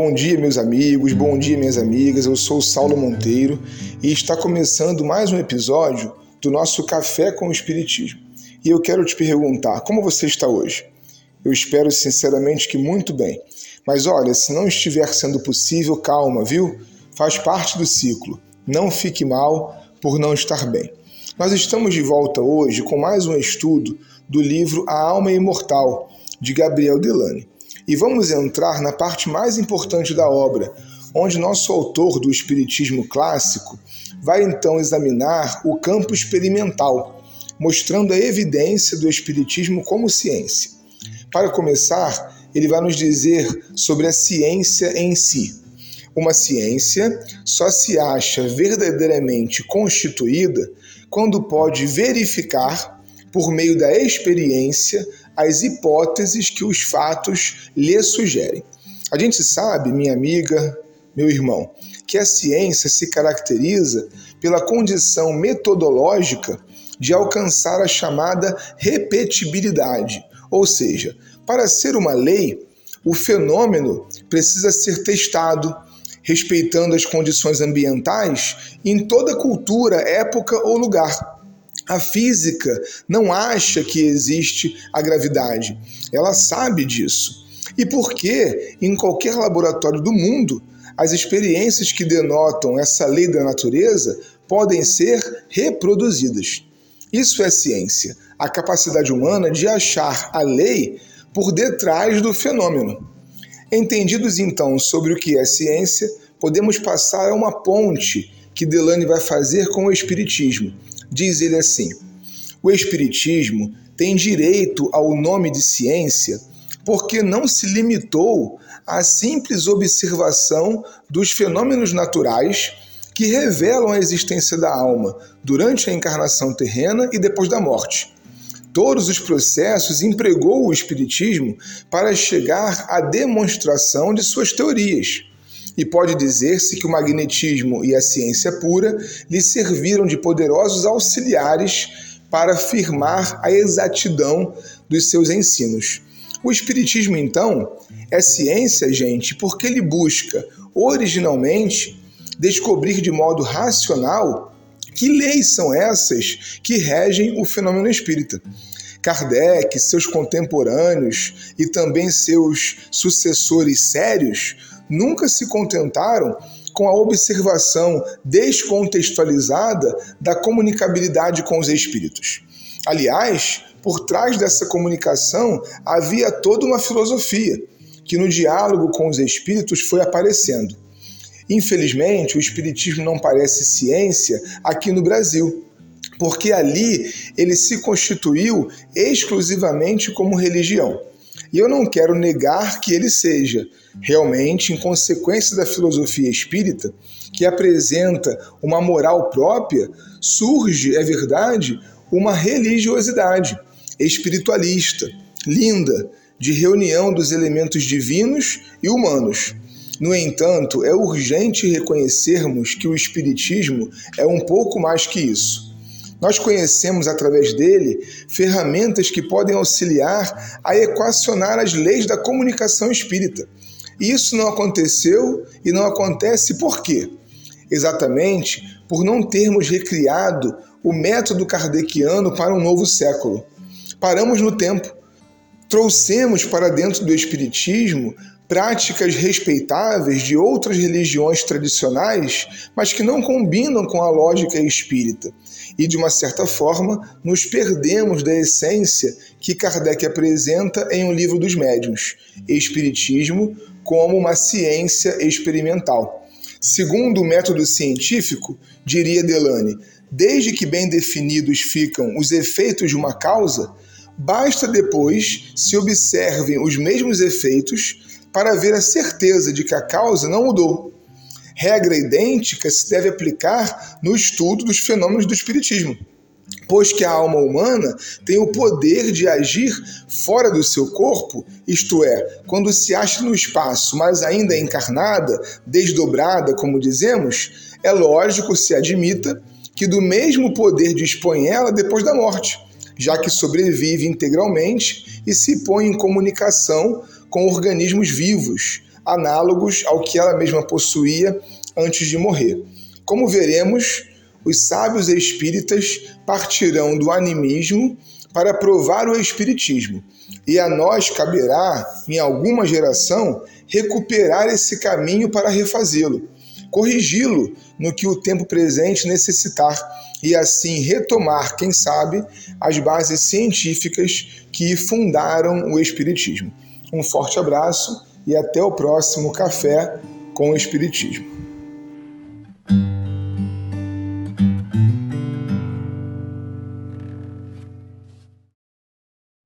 Bom dia, meus amigos, bom dia, minhas amigas. Eu sou o Saulo Monteiro e está começando mais um episódio do nosso Café com o Espiritismo. E eu quero te perguntar: como você está hoje? Eu espero sinceramente que muito bem. Mas olha, se não estiver sendo possível, calma, viu? Faz parte do ciclo. Não fique mal por não estar bem. Nós estamos de volta hoje com mais um estudo do livro A Alma Imortal, de Gabriel Delane. E vamos entrar na parte mais importante da obra, onde nosso autor do Espiritismo clássico vai então examinar o campo experimental, mostrando a evidência do Espiritismo como ciência. Para começar, ele vai nos dizer sobre a ciência em si. Uma ciência só se acha verdadeiramente constituída quando pode verificar, por meio da experiência, as hipóteses que os fatos lhe sugerem. A gente sabe, minha amiga, meu irmão, que a ciência se caracteriza pela condição metodológica de alcançar a chamada repetibilidade, ou seja, para ser uma lei, o fenômeno precisa ser testado, respeitando as condições ambientais em toda cultura, época ou lugar. A física não acha que existe a gravidade, ela sabe disso. E por que, em qualquer laboratório do mundo, as experiências que denotam essa lei da natureza podem ser reproduzidas? Isso é ciência, a capacidade humana de achar a lei por detrás do fenômeno. Entendidos então sobre o que é ciência, podemos passar a uma ponte que Delane vai fazer com o Espiritismo Diz ele assim: o Espiritismo tem direito ao nome de ciência porque não se limitou à simples observação dos fenômenos naturais que revelam a existência da alma durante a encarnação terrena e depois da morte. Todos os processos empregou o Espiritismo para chegar à demonstração de suas teorias e pode dizer-se que o magnetismo e a ciência pura lhe serviram de poderosos auxiliares para afirmar a exatidão dos seus ensinos. O Espiritismo, então, é ciência, gente, porque ele busca, originalmente, descobrir de modo racional que leis são essas que regem o fenômeno espírita. Kardec, seus contemporâneos e também seus sucessores sérios nunca se contentaram com a observação descontextualizada da comunicabilidade com os espíritos. Aliás, por trás dessa comunicação havia toda uma filosofia que no diálogo com os espíritos foi aparecendo. Infelizmente, o espiritismo não parece ciência aqui no Brasil, porque ali ele se constituiu exclusivamente como religião. E eu não quero negar que ele seja, realmente, em consequência da filosofia espírita, que apresenta uma moral própria, surge, é verdade, uma religiosidade espiritualista, linda, de reunião dos elementos divinos e humanos. No entanto, é urgente reconhecermos que o Espiritismo é um pouco mais que isso. Nós conhecemos através dele ferramentas que podem auxiliar a equacionar as leis da comunicação espírita. E isso não aconteceu e não acontece por quê? Exatamente por não termos recriado o método kardeciano para um novo século. Paramos no tempo, trouxemos para dentro do Espiritismo práticas respeitáveis de outras religiões tradicionais, mas que não combinam com a lógica espírita. E, de uma certa forma, nos perdemos da essência que Kardec apresenta em O Livro dos Médiuns, Espiritismo como uma ciência experimental. Segundo o método científico, diria Delane, desde que bem definidos ficam os efeitos de uma causa, basta depois se observem os mesmos efeitos para ver a certeza de que a causa não mudou. Regra idêntica se deve aplicar no estudo dos fenômenos do Espiritismo, pois que a alma humana tem o poder de agir fora do seu corpo, isto é, quando se acha no espaço, mas ainda encarnada, desdobrada, como dizemos, é lógico se admita que do mesmo poder dispõe ela depois da morte, já que sobrevive integralmente e se põe em comunicação com organismos vivos, análogos ao que ela mesma possuía antes de morrer. Como veremos, os sábios espíritas partirão do animismo para provar o espiritismo, e a nós caberá, em alguma geração, recuperar esse caminho para refazê-lo, corrigi-lo no que o tempo presente necessitar e assim retomar, quem sabe, as bases científicas que fundaram o Espiritismo. Um forte abraço e até o próximo Café com o Espiritismo.